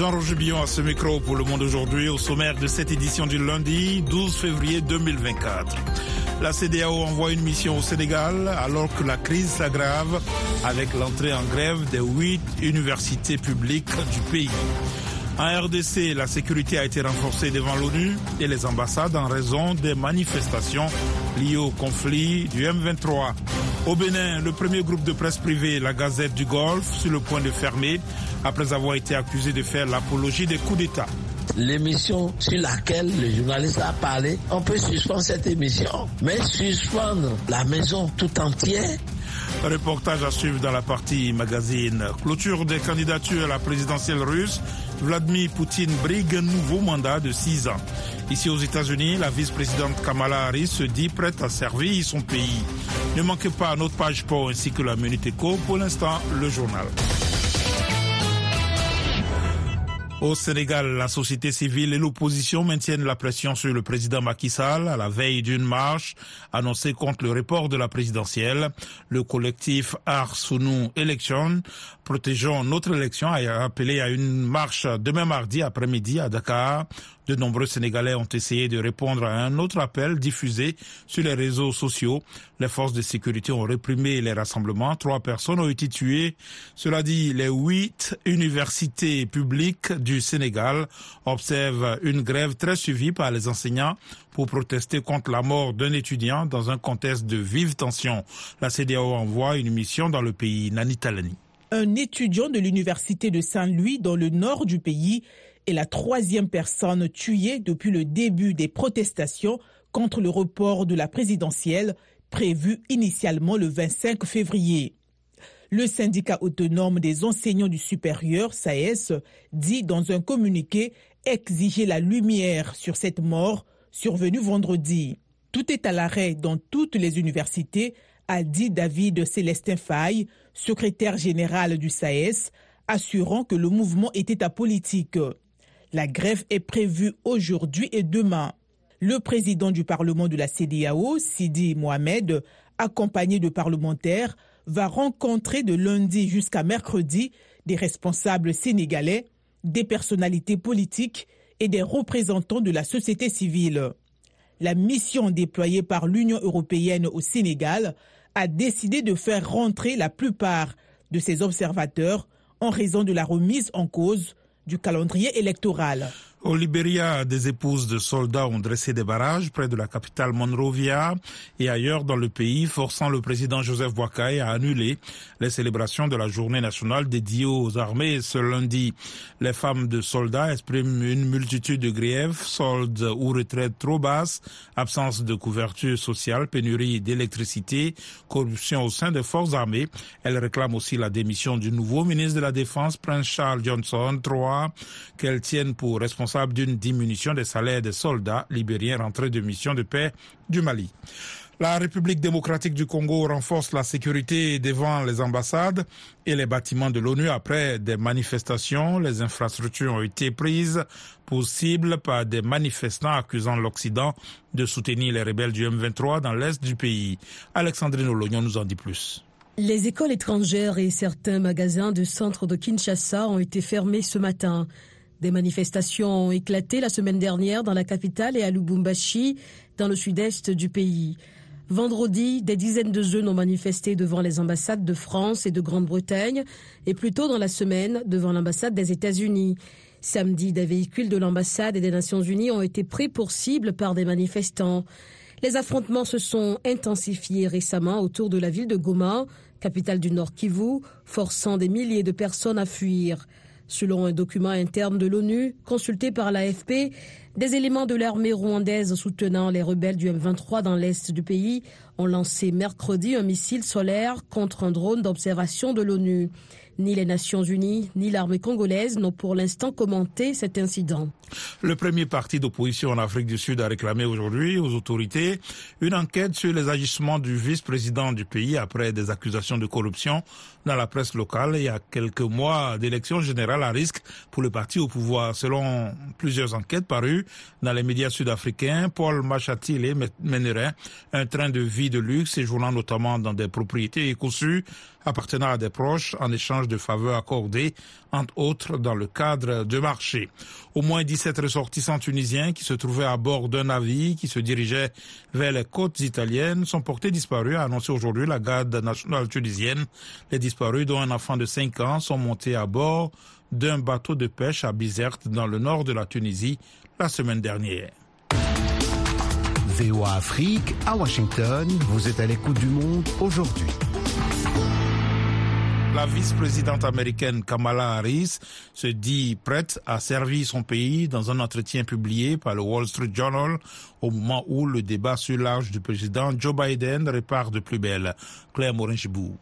Jean-Roger Billon à ce micro pour Le Monde aujourd'hui au sommaire de cette édition du lundi 12 février 2024. La CDAO envoie une mission au Sénégal alors que la crise s'aggrave avec l'entrée en grève des huit universités publiques du pays. En RDC, la sécurité a été renforcée devant l'ONU et les ambassades en raison des manifestations liées au conflit du M23. Au Bénin, le premier groupe de presse privée, la Gazette du Golfe, sur le point de fermer après avoir été accusé de faire l'apologie des coups d'État l'émission sur laquelle le journaliste a parlé, on peut suspendre cette émission, mais suspendre la maison tout entière, Reportage à suivre dans la partie magazine. Clôture des candidatures à la présidentielle russe. Vladimir Poutine brigue un nouveau mandat de six ans. Ici aux États-Unis, la vice-présidente Kamala Harris se dit prête à servir son pays. Ne manquez pas notre page sport ainsi que la Minute Éco. Pour l'instant, le journal. Au Sénégal, la société civile et l'opposition maintiennent la pression sur le président Macky Sall à la veille d'une marche annoncée contre le report de la présidentielle. Le collectif Arsounou Election, protégeant notre élection, a appelé à une marche demain mardi après-midi à Dakar de nombreux Sénégalais ont essayé de répondre à un autre appel diffusé sur les réseaux sociaux. Les forces de sécurité ont réprimé les rassemblements. Trois personnes ont été tuées. Cela dit, les huit universités publiques du Sénégal observent une grève très suivie par les enseignants pour protester contre la mort d'un étudiant dans un contexte de vive tension. La CDAO envoie une mission dans le pays. Nani Talani. Un étudiant de l'université de Saint-Louis dans le nord du pays la troisième personne tuée depuis le début des protestations contre le report de la présidentielle prévu initialement le 25 février. Le syndicat autonome des enseignants du supérieur, SAES, dit dans un communiqué exiger la lumière sur cette mort survenue vendredi. Tout est à l'arrêt dans toutes les universités, a dit David Célestin Faye, secrétaire général du SAES, assurant que le mouvement était apolitique. La grève est prévue aujourd'hui et demain. Le président du Parlement de la CDAO, Sidi Mohamed, accompagné de parlementaires, va rencontrer de lundi jusqu'à mercredi des responsables sénégalais, des personnalités politiques et des représentants de la société civile. La mission déployée par l'Union européenne au Sénégal a décidé de faire rentrer la plupart de ses observateurs en raison de la remise en cause du calendrier électoral. Au Libéria, des épouses de soldats ont dressé des barrages près de la capitale Monrovia et ailleurs dans le pays, forçant le président Joseph Boakai à annuler les célébrations de la journée nationale dédiée aux armées ce lundi. Les femmes de soldats expriment une multitude de griefs, soldes ou retraites trop basses, absence de couverture sociale, pénurie d'électricité, corruption au sein des forces armées. Elles réclament aussi la démission du nouveau ministre de la Défense, Prince Charles Johnson, III, qu'elles tiennent pour responsable d'une diminution des salaires des soldats libériens rentrés de mission de paix du Mali. La République démocratique du Congo renforce la sécurité devant les ambassades et les bâtiments de l'ONU après des manifestations. Les infrastructures ont été prises pour cible par des manifestants accusant l'Occident de soutenir les rebelles du M23 dans l'est du pays. Alexandrine Olognon nous en dit plus. Les écoles étrangères et certains magasins de centre de Kinshasa ont été fermés ce matin. Des manifestations ont éclaté la semaine dernière dans la capitale et à Lubumbashi, dans le sud-est du pays. Vendredi, des dizaines de jeunes ont manifesté devant les ambassades de France et de Grande-Bretagne et plus tôt dans la semaine devant l'ambassade des États-Unis. Samedi, des véhicules de l'ambassade et des Nations Unies ont été pris pour cible par des manifestants. Les affrontements se sont intensifiés récemment autour de la ville de Goma, capitale du Nord Kivu, forçant des milliers de personnes à fuir. Selon un document interne de l'ONU consulté par l'AFP, des éléments de l'armée rwandaise soutenant les rebelles du M23 dans l'est du pays ont lancé mercredi un missile solaire contre un drone d'observation de l'ONU. Ni les Nations Unies ni l'armée congolaise n'ont pour l'instant commenté cet incident. Le premier parti d'opposition en Afrique du Sud a réclamé aujourd'hui aux autorités une enquête sur les agissements du vice-président du pays après des accusations de corruption dans la presse locale il y a quelques mois d'élections générales à risque pour le parti au pouvoir. Selon plusieurs enquêtes parues dans les médias sud-africains, Paul Machatile mènerait un train de vie de luxe séjournant notamment dans des propriétés écossues appartenant à des proches en échange de faveur accordée, entre autres dans le cadre de marché. Au moins 17 ressortissants tunisiens qui se trouvaient à bord d'un navire qui se dirigeait vers les côtes italiennes sont portés disparus, a annoncé aujourd'hui la garde nationale tunisienne. Les disparus, dont un enfant de 5 ans, sont montés à bord d'un bateau de pêche à Bizerte dans le nord de la Tunisie la semaine dernière. VOA Afrique à Washington, vous êtes à l'écoute du monde aujourd'hui. La vice-présidente américaine Kamala Harris se dit prête à servir son pays dans un entretien publié par le Wall Street Journal au moment où le débat sur l'âge du président Joe Biden repart de plus belle. Claire Morin-Chibou.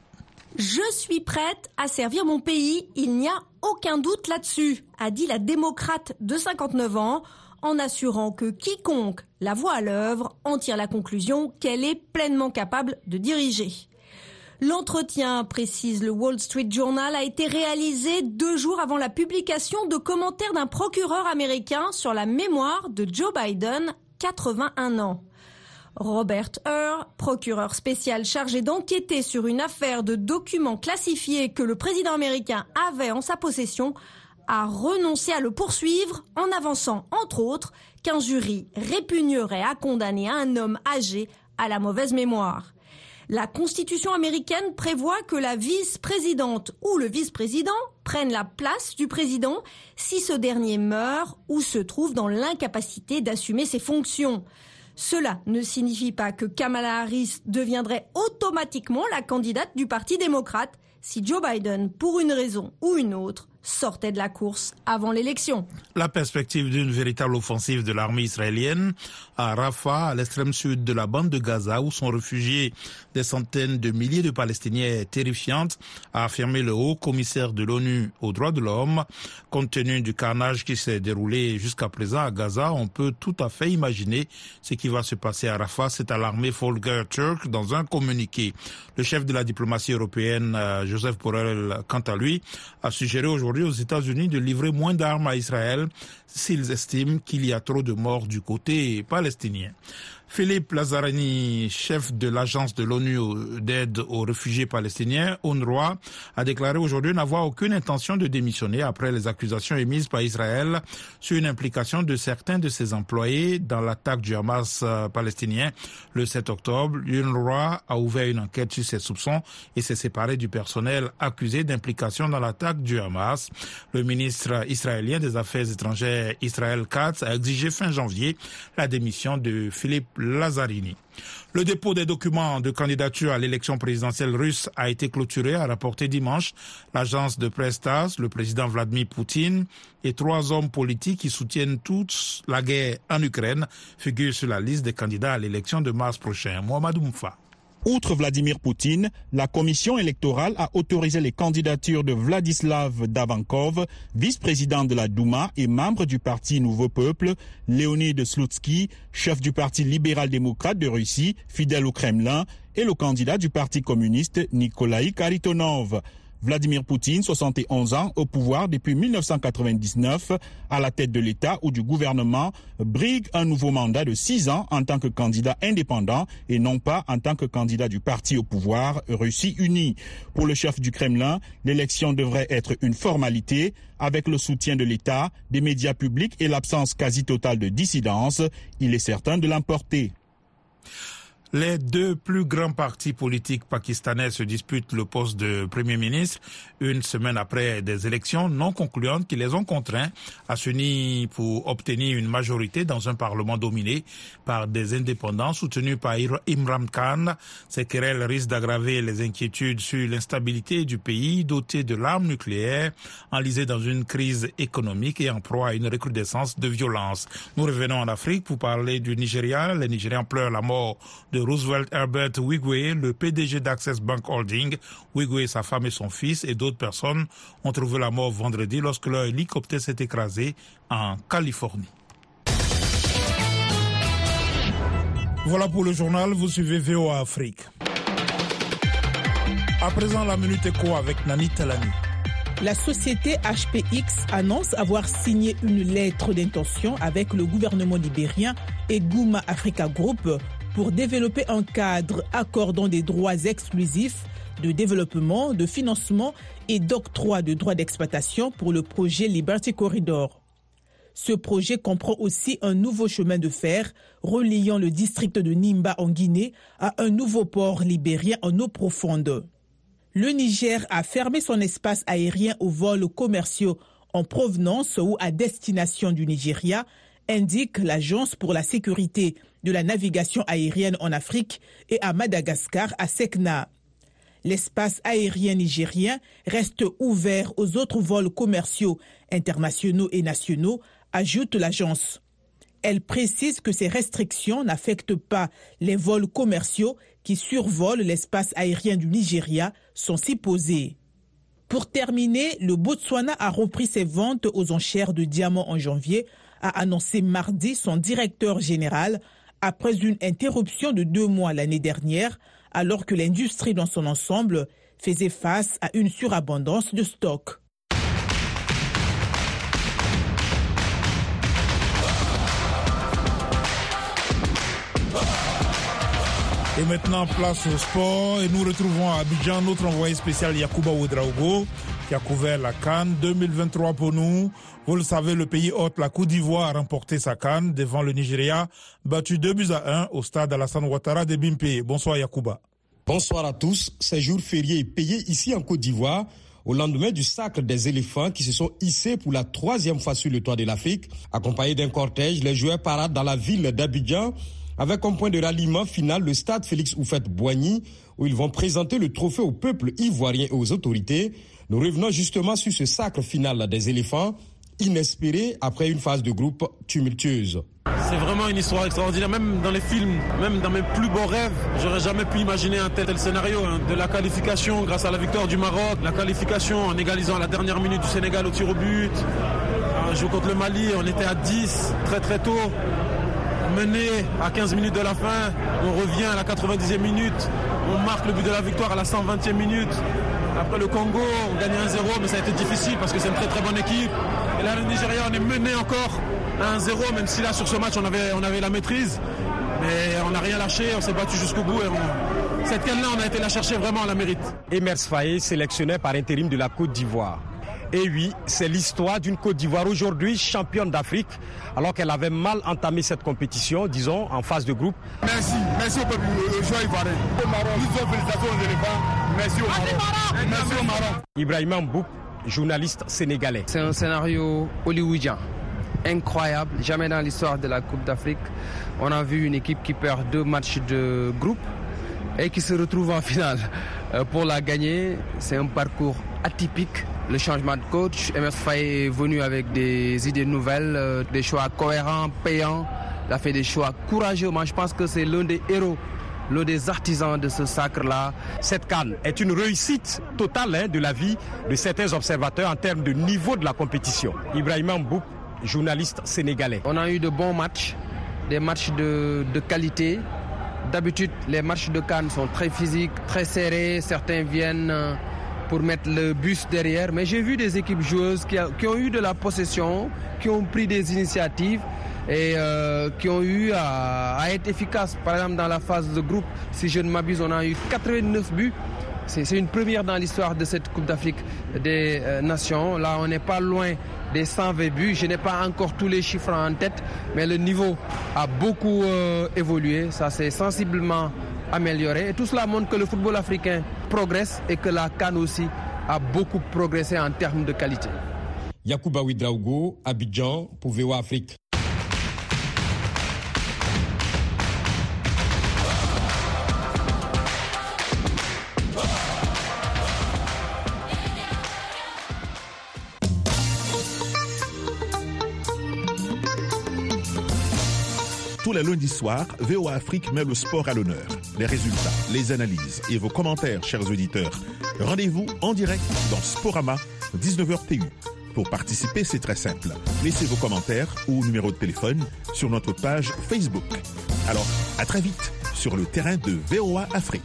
Je suis prête à servir mon pays, il n'y a aucun doute là-dessus, a dit la démocrate de 59 ans en assurant que quiconque la voit à l'œuvre en tire la conclusion qu'elle est pleinement capable de diriger. L'entretien, précise le Wall Street Journal, a été réalisé deux jours avant la publication de commentaires d'un procureur américain sur la mémoire de Joe Biden, 81 ans. Robert Hur, procureur spécial chargé d'enquêter sur une affaire de documents classifiés que le président américain avait en sa possession, a renoncé à le poursuivre en avançant, entre autres, qu'un jury répugnerait à condamner un homme âgé à la mauvaise mémoire. La Constitution américaine prévoit que la vice-présidente ou le vice-président prennent la place du président si ce dernier meurt ou se trouve dans l'incapacité d'assumer ses fonctions. Cela ne signifie pas que Kamala Harris deviendrait automatiquement la candidate du Parti démocrate si Joe Biden, pour une raison ou une autre, sortait de la course avant l'élection. La perspective d'une véritable offensive de l'armée israélienne à Rafah, à l'extrême sud de la bande de Gaza, où sont réfugiés des centaines de milliers de Palestiniens, est terrifiante, a affirmé le haut commissaire de l'ONU aux droits de l'homme. Compte tenu du carnage qui s'est déroulé jusqu'à présent à Gaza, on peut tout à fait imaginer ce qui va se passer à Rafah. C'est à l'armée Volker Turk dans un communiqué. Le chef de la diplomatie européenne, euh, Joseph Borrell, quant à lui, a suggéré aujourd'hui aux États-Unis de livrer moins d'armes à Israël s'ils estiment qu'il y a trop de morts du côté palestinien. Philippe Lazzarini, chef de l'agence de l'ONU d'aide aux réfugiés palestiniens, UNRWA, a déclaré aujourd'hui n'avoir aucune intention de démissionner après les accusations émises par Israël sur une implication de certains de ses employés dans l'attaque du Hamas euh, palestinien le 7 octobre. UNRWA a ouvert une enquête sur ces soupçons et s'est séparé du personnel accusé d'implication dans l'attaque du Hamas. Le ministre israélien des Affaires étrangères Israël Katz a exigé fin janvier la démission de Philippe Le dépôt des documents de candidature à l'élection présidentielle russe a été clôturé, a rapporté dimanche l'agence de presse le président Vladimir Poutine et trois hommes politiques qui soutiennent toute la guerre en Ukraine figurent sur la liste des candidats à l'élection de mars prochain. Mohamed Oumfa. Outre Vladimir Poutine, la commission électorale a autorisé les candidatures de Vladislav Davankov, vice-président de la Douma et membre du parti Nouveau Peuple, Leonid Slutsky, chef du parti libéral-démocrate de Russie, fidèle au Kremlin, et le candidat du parti communiste Nikolai Karitonov. Vladimir Poutine, 71 ans, au pouvoir depuis 1999, à la tête de l'État ou du gouvernement, brigue un nouveau mandat de 6 ans en tant que candidat indépendant et non pas en tant que candidat du parti au pouvoir Russie unie. Pour le chef du Kremlin, l'élection devrait être une formalité avec le soutien de l'État, des médias publics et l'absence quasi totale de dissidence. Il est certain de l'emporter. Les deux plus grands partis politiques pakistanais se disputent le poste de Premier ministre une semaine après des élections non concluantes qui les ont contraints à s'unir pour obtenir une majorité dans un parlement dominé par des indépendants soutenus par Imran Khan. Ces querelles risquent d'aggraver les inquiétudes sur l'instabilité du pays doté de l'arme nucléaire, enlisé dans une crise économique et en proie à une recrudescence de violence. Nous revenons en Afrique pour parler du Nigeria. Les Nigérians pleurent la mort de Roosevelt Herbert Wigwe, le PDG d'Access Bank Holding. Wigwe, sa femme et son fils et d'autres personnes ont trouvé la mort vendredi lorsque leur hélicoptère s'est écrasé en Californie. Voilà pour le journal, vous suivez VOA Afrique. À présent, la minute écho avec Nani Talani. La société HPX annonce avoir signé une lettre d'intention avec le gouvernement libérien et Gouma Africa Group pour développer un cadre accordant des droits exclusifs de développement, de financement et d'octroi de droits d'exploitation pour le projet Liberty Corridor. Ce projet comprend aussi un nouveau chemin de fer reliant le district de Nimba en Guinée à un nouveau port libérien en eau profonde. Le Niger a fermé son espace aérien aux vols commerciaux en provenance ou à destination du Nigeria, indique l'Agence pour la sécurité de la navigation aérienne en Afrique et à Madagascar à Sekna. L'espace aérien nigérien reste ouvert aux autres vols commerciaux internationaux et nationaux, ajoute l'agence. Elle précise que ces restrictions n'affectent pas les vols commerciaux qui survolent l'espace aérien du Nigeria, sont si posés. Pour terminer, le Botswana a repris ses ventes aux enchères de diamants en janvier, a annoncé mardi son directeur général après une interruption de deux mois l'année dernière, alors que l'industrie dans son ensemble faisait face à une surabondance de stocks. Et maintenant, place au sport. Et nous retrouvons à Abidjan notre envoyé spécial Yakuba Ouedraogo qui a couvert la Cannes 2023 pour nous. Vous le savez, le pays hôte, la Côte d'Ivoire, a remporté sa Cannes devant le Nigeria, battu 2 buts à 1 au stade Alassane Ouattara de Bimpe. Bonsoir Yakuba. Bonsoir à tous. Ces jours fériés payés ici en Côte d'Ivoire au lendemain du sacre des éléphants qui se sont hissés pour la troisième fois sur le toit de l'Afrique. Accompagnés d'un cortège, les joueurs paradent dans la ville d'Abidjan avec comme point de ralliement final le stade Félix Oufette-Boigny où ils vont présenter le trophée au peuple ivoirien et aux autorités. Nous revenons justement sur ce sacre final des éléphants, inespéré après une phase de groupe tumultueuse. C'est vraiment une histoire extraordinaire, même dans les films, même dans mes plus beaux rêves, j'aurais jamais pu imaginer un tel, scénario. Hein. De la qualification grâce à la victoire du Maroc, la qualification en égalisant à la dernière minute du Sénégal au tir au but. Un jour contre le Mali, on était à 10 très très tôt mené à 15 minutes de la fin, on revient à la 90e minute, on marque le but de la victoire à la 120e minute. Après le Congo, on gagne 1-0, mais ça a été difficile parce que c'est une très très bonne équipe. Et là, le Nigeria, on est mené encore à 1-0, même si là, sur ce match, on avait, on avait la maîtrise. Mais on n'a rien lâché, on s'est battu jusqu'au bout. Et Cette canne-là, on a été la chercher vraiment à la mérite. Emers Faye, sélectionné par intérim de la Côte d'Ivoire. Et oui, c'est l'histoire d'une Côte d'Ivoire aujourd'hui championne d'Afrique, alors qu'elle avait mal entamé cette compétition, disons, en phase de groupe. Merci, merci au peuple, ivoirien. Au Maroc, félicitations aux éléphants. Merci au Maroc. Merci au Maroc. Ibrahim Mboup, journaliste sénégalais. C'est un scénario hollywoodien incroyable. Jamais dans l'histoire de la Coupe d'Afrique, on a vu une équipe qui perd deux matchs de groupe et qui se retrouve en finale. Pour la gagner, c'est un parcours atypique le changement de coach. MS Faye est venu avec des idées nouvelles, des choix cohérents, payants. Il a fait des choix courageux. Moi, je pense que c'est l'un des héros, l'un des artisans de ce sacre-là. Cette canne est une réussite totale hein, de la vie de certains observateurs en termes de niveau de la compétition. Ibrahim Mboup, journaliste sénégalais. On a eu de bons matchs, des matchs de qualité. D'habitude, les matchs de Cannes sont très physiques, très serrés. Certains viennent pour mettre le bus derrière. Mais j'ai vu des équipes joueuses qui, ont eu de la possession, qui ont pris des initiatives et euh, qui ont eu à, être efficaces. Par exemple, dans la phase de groupe, si je ne m'abuse, on a eu 89 buts. C'est une première dans l'histoire de cette Coupe d'Afrique des euh, Nations. Là, on n'est pas loin des 120 buts. Je n'ai pas encore tous les chiffres en tête, mais le niveau a beaucoup euh, évolué. Ça s'est sensiblement amélioré. Et tout cela montre que le football africain progresse et que la Cannes aussi a beaucoup progressé en termes de qualité. Yacouba Ouidraogo, Abidjan, pour VOA Afrique. Tous les lundis soirs, VOA Afrique met le sport à l'honneur. Les résultats, les analyses et vos commentaires, chers auditeurs. Rendez-vous en direct dans Sporama, 19h TU. Pour participer, c'est très simple. Laissez vos commentaires ou numéro de téléphone sur notre page Facebook. Alors, à très vite sur le terrain de VOA Afrique.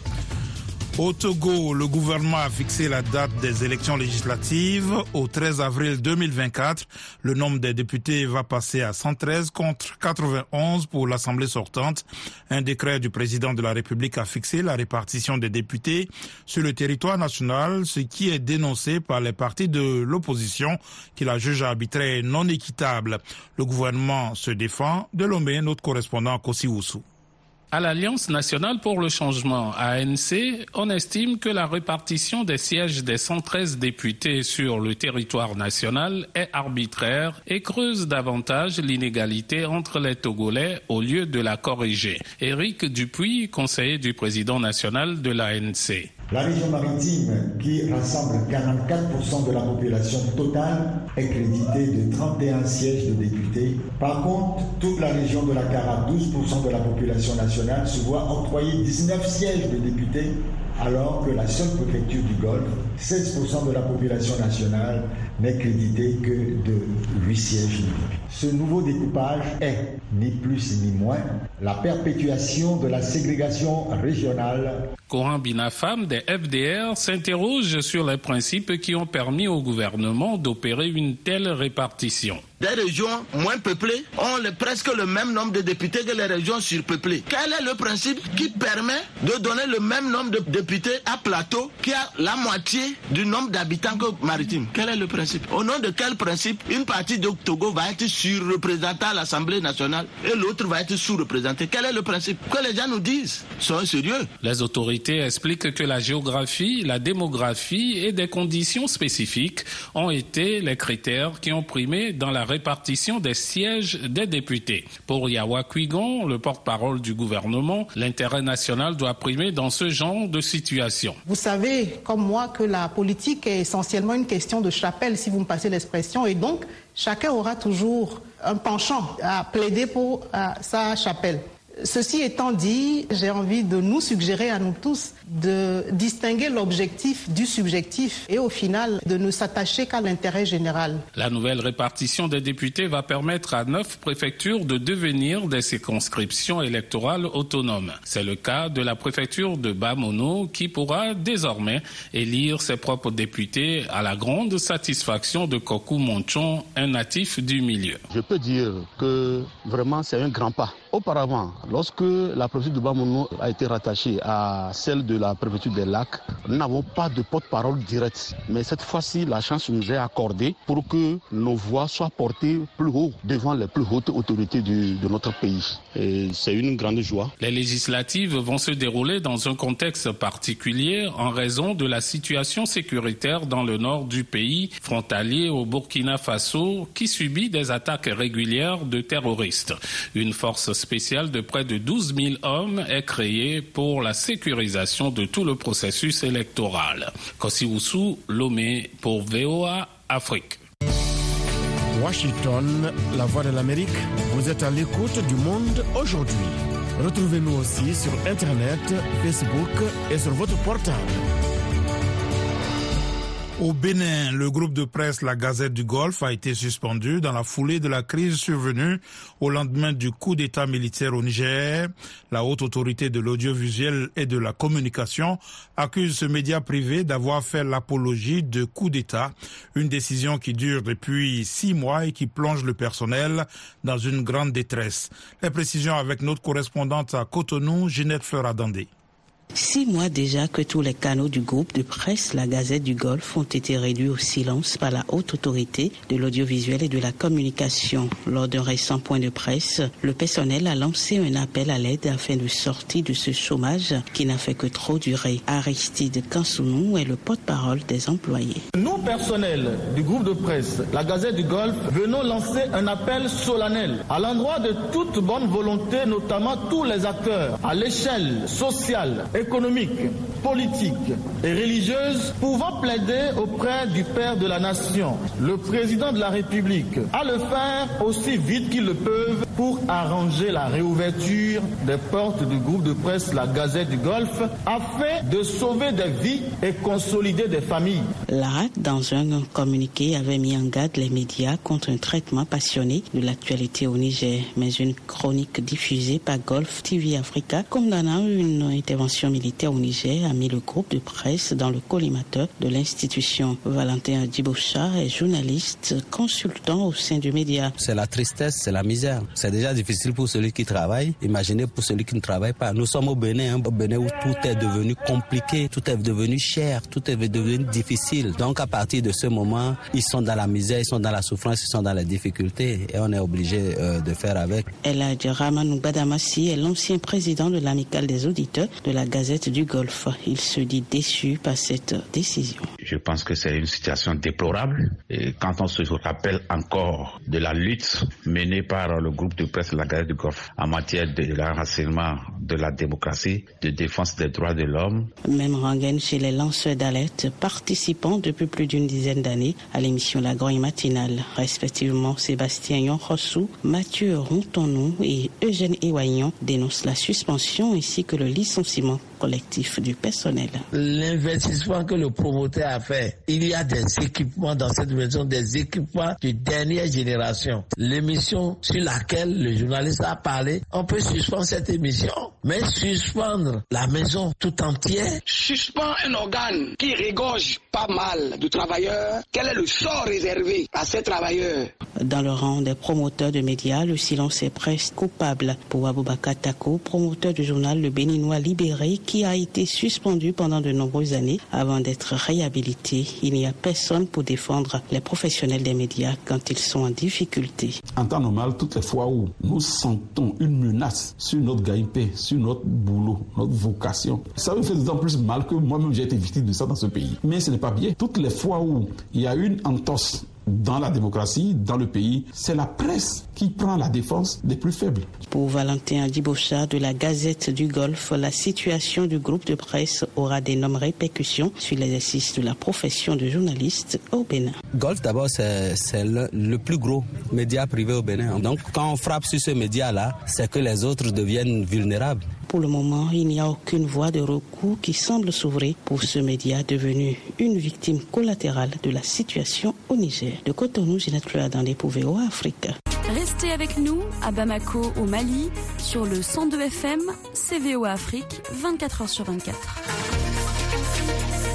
Au Togo, le gouvernement a fixé la date des élections législatives au 13 avril 2024. Le nombre des députés va passer à 113 contre 91 pour l'Assemblée sortante. Un décret du président de la République a fixé la répartition des députés sur le territoire national, ce qui est dénoncé par les partis de l'opposition qui la jugent arbitraire non équitable. Le gouvernement se défend. De Lomé, notre correspondant Kossi Oussou. À l'Alliance nationale pour le changement, ANC, on estime que la répartition des sièges des 113 députés sur le territoire national est arbitraire et creuse davantage l'inégalité entre les Togolais au lieu de la corriger. Éric Dupuis, conseiller du président national de l'ANC. La région maritime, qui rassemble 44% de la population totale, est créditée de 31 sièges de députés. Par contre, toute la région de la Cara, 12% de la population nationale, se voit octroyer 19 sièges de députés alors que la seule préfecture du Golfe, 16% de la population nationale, n'est créditée que de 8 sièges. Ce nouveau découpage est, ni plus ni moins, la perpétuation de la ségrégation régionale. Coran Binafam des FDR s'interroge sur les principes qui ont permis au gouvernement d'opérer une telle répartition des régions moins peuplées ont presque le même nombre de députés que les régions surpeuplées. Quel est le principe qui permet de donner le même nombre de députés à Plateau qui a la moitié du nombre d'habitants que Maritime? Quel est le principe? Au nom de quel principe une partie de Togo va être surreprésentée à l'Assemblée nationale et l'autre va être sous-représentée? Quel est le principe? Que les gens nous disent. Soyons sérieux. Les autorités expliquent que la géographie, la démographie et des conditions spécifiques ont été les critères qui ont primé dans la répartition des sièges des députés. Pour Yawa Kuigon, le porte-parole du gouvernement, l'intérêt national doit primer dans ce genre de situation. Vous savez, comme moi, que la politique est essentiellement une question de chapelle, si vous me passez l'expression, et donc chacun aura toujours un penchant à plaider pour sa chapelle. Ceci étant dit, j'ai envie de nous suggérer à nous tous de distinguer l'objectif du subjectif et au final de ne s'attacher qu'à l'intérêt général. La nouvelle répartition des députés va permettre à neuf préfectures de devenir des circonscriptions électorales autonomes. C'est le cas de la préfecture de Bamono qui pourra désormais élire ses propres députés à la grande satisfaction de Koku Monchon, un natif du milieu. Je peux dire que vraiment c'est un grand pas. Auparavant, lorsque la préfecture de Bamono a été rattachée à celle de la préfecture des lacs, nous n'avons pas de porte-parole direct. Mais cette fois-ci, la chance nous est accordée pour que nos voix soient portées plus haut devant les plus hautes autorités de notre pays. Et c'est une grande joie. Les législatives vont se dérouler dans un contexte particulier en raison de la situation sécuritaire dans le nord du pays, frontalier au Burkina Faso, qui subit des attaques régulières de terroristes. Une force spéciale de près de 12 000 hommes est créée pour la sécurisation de tout le processus électoral. Kosiwusu Lomé pour VOA Afrique. Washington, la voix de l'Amérique, vous êtes à l'écoute du monde aujourd'hui. Retrouvez-nous aussi sur Internet, Facebook et sur votre portable. Au Bénin, le groupe de presse La Gazette du Golfe a été suspendu dans la foulée de la crise survenue au lendemain du coup d'État militaire au Niger. La haute autorité de l'audiovisuel et de la communication accuse ce média privé d'avoir fait l'apologie de coup d'État, une décision qui dure depuis six mois et qui plonge le personnel dans une grande détresse. Les précisions avec notre correspondante à Cotonou, Ginette Fleur-Adandé. Six mois déjà que tous les canaux du groupe de presse La Gazette du Golfe ont été réduits au silence par la haute autorité de l'audiovisuel et de la communication. Lors d'un récent point de presse, le personnel a lancé un appel à l'aide afin de sortir de ce chômage qui n'a fait que trop durer. Aristide Kansounou est le porte-parole des employés. Nous, personnel du groupe de presse La Gazette du Golfe, venons lancer un appel solennel à l'endroit de toute bonne volonté, notamment tous les acteurs à l'échelle sociale et économiques, politiques et religieuses pouvant plaider auprès du Père de la Nation, le président de la République, à le faire aussi vite qu'ils le peuvent pour arranger la réouverture des portes du groupe de presse La Gazette du Golfe afin de sauver des vies et consolider des familles. L'ARAC, dans un communiqué, avait mis en garde les médias contre un traitement passionné de l'actualité au Niger, mais une chronique diffusée par Golf TV Africa condamnant une intervention militaire au Niger a mis le groupe de presse dans le collimateur de l'institution. Valentin Diboucha est journaliste, consultant au sein du média. C'est la tristesse, c'est la misère. C'est déjà difficile pour celui qui travaille. Imaginez pour celui qui ne travaille pas. Nous sommes au Bénin, hein, au Bénin où tout est devenu compliqué, tout est devenu cher, tout est devenu difficile. Donc à partir de ce moment, ils sont dans la misère, ils sont dans la souffrance, ils sont dans les difficultés et on est obligé euh, de faire avec. Eladj Ramanou Badamassi est l'ancien président de l'amicale des auditeurs de la Gazette du Golfe. Il se dit déçu par cette décision. Je pense que c'est une situation déplorable. Et quand on se rappelle encore de la lutte menée par le groupe de presse la Gazette du Golfe en matière de l'enracinement de la démocratie, de défense des droits de l'homme. Même rengaine chez les lanceurs d'alerte participant depuis plus d'une dizaine d'années à l'émission La Grogne Matinale, respectivement Sébastien Yonrossou, Mathieu Rontonou et Eugène Ewaignon dénoncent la suspension ainsi que le licenciement collectif du personnel. L'investissement que le promoteur a fait, il y a des équipements dans cette maison, des équipements de dernière génération. L'émission sur laquelle le journaliste a parlé, on peut suspendre cette émission, mais suspendre la maison tout entière. Suspend un organe qui régorge pas mal de travailleurs. Quel est le sort réservé à ces travailleurs? Dans le rang des promoteurs de médias, le silence est presque coupable pour Aboubakar Tako, promoteur du journal Le Béninois Libéré, qui a été suspendu pendant de nombreuses années avant d'être réhabilité. Il n'y a personne pour défendre les professionnels des médias quand ils sont en difficulté. En temps normal, toutes les fois où nous sentons une menace sur notre gagne-pain, sur notre boulot, notre vocation, ça me fait d'autant plus mal que moi-même j'ai été victime de ça dans ce pays. Mais ce n'est pas bien. Toutes les fois où il y a une entorse dans la démocratie, dans le pays, c'est la presse qui prend la défense des plus faibles. Pour Valentin Dibocha de la Gazette du Golfe, la situation du groupe de presse aura d'énormes répercussions sur l'exercice de la profession de journaliste au Bénin. Golf, d'abord, c'est le, le, plus gros média privé au Bénin. Donc, quand on frappe sur ce média-là, c'est que les autres deviennent vulnérables. Pour le moment, il n'y a aucune voie de recours qui semble s'ouvrir pour ce média devenu une victime collatérale de la situation au Niger. De Cotonou, Ginette Fleur dans les POVO Afrique. Restez avec nous à Bamako, au Mali, sur le 102 FM, CVO Afrique, 24h sur 24.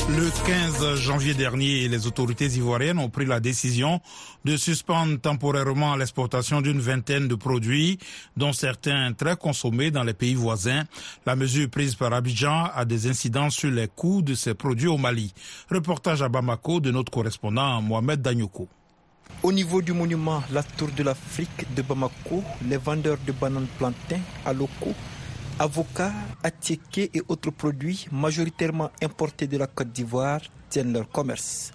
Le 15 janvier dernier, les autorités ivoiriennes ont pris la décision de suspendre temporairement l'exportation d'une vingtaine de produits, dont certains très consommés dans les pays voisins. La mesure prise par Abidjan a des incidences sur les coûts de ces produits au Mali. Reportage à Bamako de notre correspondant Mohamed Danyoko. Au niveau du monument La Tour de l'Afrique de Bamako, les vendeurs de bananes plantains à locaux avocats, attiéqués et autres produits majoritairement importés de la Côte d'Ivoire tiennent leur commerce.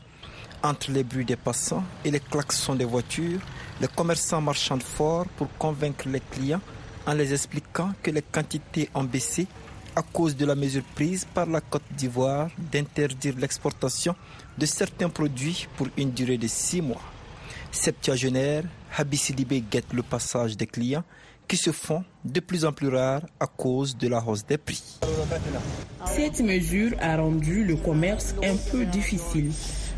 Entre les bruits des passants et les klaxons des voitures, les commerçants marchandent fort pour convaincre les clients en les expliquant que les quantités ont baissé à cause de la mesure prise par la Côte d'Ivoire d'interdire l'exportation de certains produits pour une durée de six mois. Septiagénaire, Habissidibé guette le passage des clients qui se font de plus en plus rares à cause de la hausse des prix. Cette mesure a rendu le commerce un peu difficile.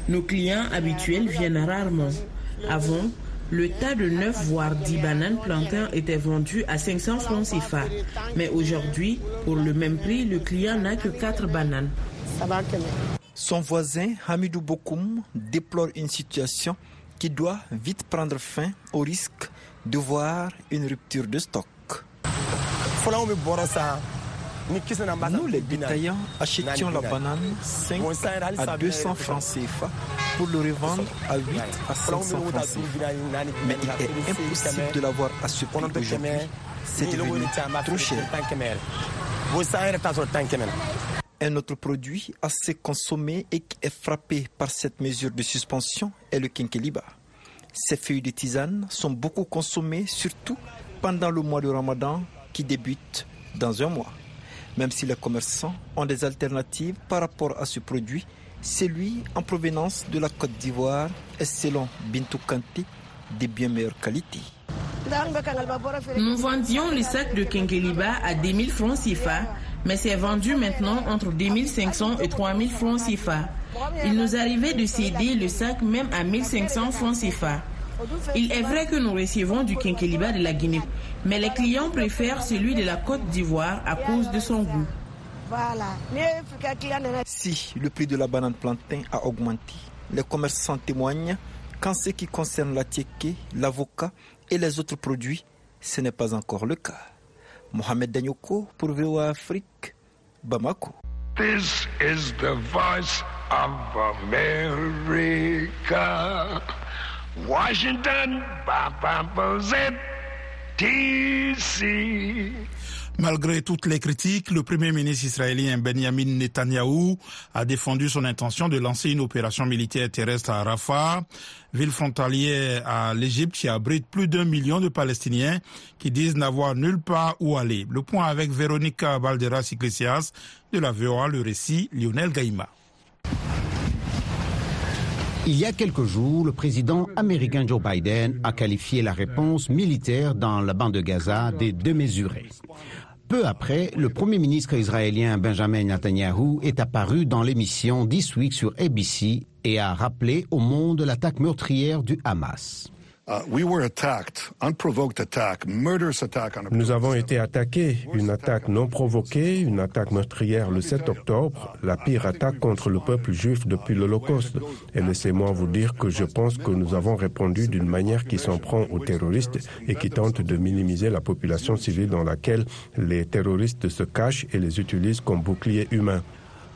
Nos clients habituels viennent rarement. Avant, le tas de 9 voire 10 bananes plantains était vendu à 500 francs CFA. Mais aujourd'hui, pour le même prix, le client n'a que 4 bananes. Son voisin, Hamidou Bokoum, déplore une situation qui doit vite prendre fin au risque de voir une rupture de stock. Nous, les détaillants, achetions la banane 5 à 200 francs CFA pour le revendre à 8 à 500 francs CFA. Mais il est impossible de l'avoir à ce prix aujourd'hui. C'est devenu trop cher. Un autre produit assez consommé et qui est frappé par cette mesure de suspension est le kinkeliba. Ces feuilles de tisane sont beaucoup consommées, surtout pendant le mois de Ramadan qui débute dans un mois. Même si les commerçants ont des alternatives par rapport à ce produit, celui en provenance de la Côte d'Ivoire est selon Bintou Kanté de bien meilleure qualité. Nous vendions le sac de Kenkeliba à 2000 francs CFA, mais c'est vendu maintenant entre 2500 et 3000 francs CFA. Il nous arrivait de céder le sac même à 1500 francs CFA. Il est vrai que nous recevons du Kenkeliba de la Guinée, mais les clients préfèrent celui de la Côte d'Ivoire à cause de son goût. Si le prix de la banane plantain a augmenté, les commerçants témoignent qu'en ce qui concerne la tieke, l'avocat et les autres produits, ce n'est pas encore le cas. Mohamed Danyoko pour VOA Afrique, Bamako. This is the voice of America. Washington. Malgré toutes les critiques, le premier ministre israélien Benjamin Netanyahou a défendu son intention de lancer une opération militaire terrestre à Rafah, ville frontalière à l'Égypte qui abrite plus d'un million de Palestiniens qui disent n'avoir nulle part où aller. Le point avec Véronica Valderas Iglesias de la VOA, le récit Lionel Gaïma. Il y a quelques jours, le président américain Joe Biden a qualifié la réponse militaire dans la bande de Gaza de démesurée. Peu après, le premier ministre israélien Benjamin Netanyahu est apparu dans l'émission This Week sur ABC et a rappelé au monde l'attaque meurtrière du Hamas. Nous avons été attaqués, une attaque non provoquée, une attaque meurtrière le 7 octobre, la pire attaque contre le peuple juif depuis l'Holocauste. Et laissez-moi vous dire que je pense que nous avons répondu d'une manière qui s'en prend aux terroristes et qui tente de minimiser la population civile dans laquelle les terroristes se cachent et les utilisent comme boucliers humains.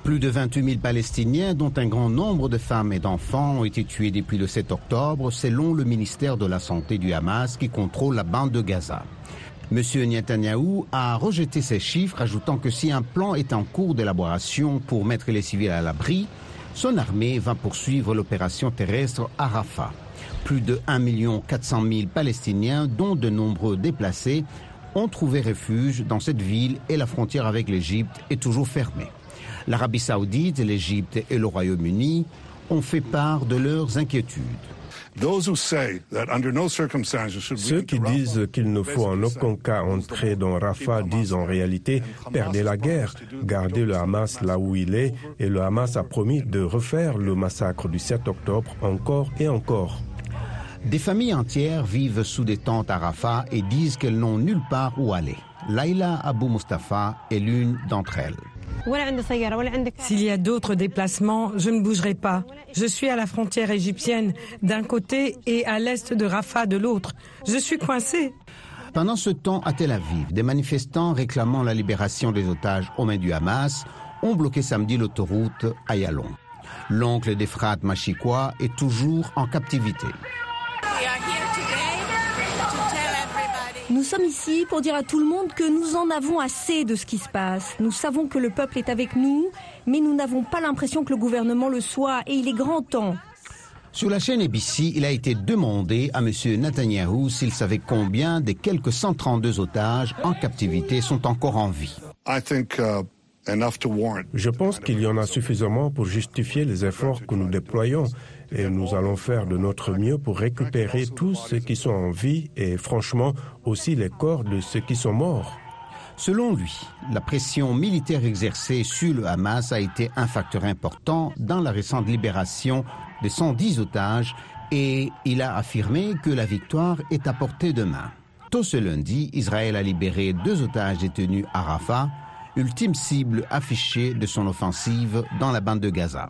Plus de 28 000 Palestiniens, dont un grand nombre de femmes et d'enfants, ont été tués depuis le 7 octobre, selon le ministère de la Santé du Hamas qui contrôle la bande de Gaza. M. Netanyahou a rejeté ces chiffres, ajoutant que si un plan est en cours d'élaboration pour mettre les civils à l'abri, son armée va poursuivre l'opération terrestre à Rafah. Plus de 1 400 000 Palestiniens, dont de nombreux déplacés, ont trouvé refuge dans cette ville et la frontière avec l'Égypte est toujours fermée. L'Arabie saoudite, l'Égypte et le Royaume-Uni ont fait part de leurs inquiétudes. Ceux qui disent qu'il ne faut en aucun cas entrer dans Rafah disent en réalité perdez la guerre, gardez le Hamas là où il est et le Hamas a promis de refaire le massacre du 7 octobre encore et encore. Des familles entières vivent sous des tentes à Rafah et disent qu'elles n'ont nulle part où aller. Laila Abou Mustafa est l'une d'entre elles. S'il y a d'autres déplacements, je ne bougerai pas. Je suis à la frontière égyptienne d'un côté et à l'est de Rafah de l'autre. Je suis coincé. Pendant ce temps, à Tel Aviv, des manifestants réclamant la libération des otages aux mains du Hamas ont bloqué samedi l'autoroute Ayalon. L'oncle d'Efrat Machikwa est toujours en captivité. Nous sommes ici pour dire à tout le monde que nous en avons assez de ce qui se passe. Nous savons que le peuple est avec nous, mais nous n'avons pas l'impression que le gouvernement le soit, et il est grand temps. Sur la chaîne ABC, il a été demandé à M. Netanyahou s'il savait combien des quelques 132 otages en captivité sont encore en vie. Je pense qu'il y en a suffisamment pour justifier les efforts que nous déployons et nous allons faire de notre mieux pour récupérer tous ceux qui sont en vie et franchement aussi les corps de ceux qui sont morts. Selon lui, la pression militaire exercée sur le Hamas a été un facteur important dans la récente libération de 110 otages et il a affirmé que la victoire est à portée de main. Tôt ce lundi, Israël a libéré deux otages détenus à Rafah, ultime cible affichée de son offensive dans la bande de Gaza.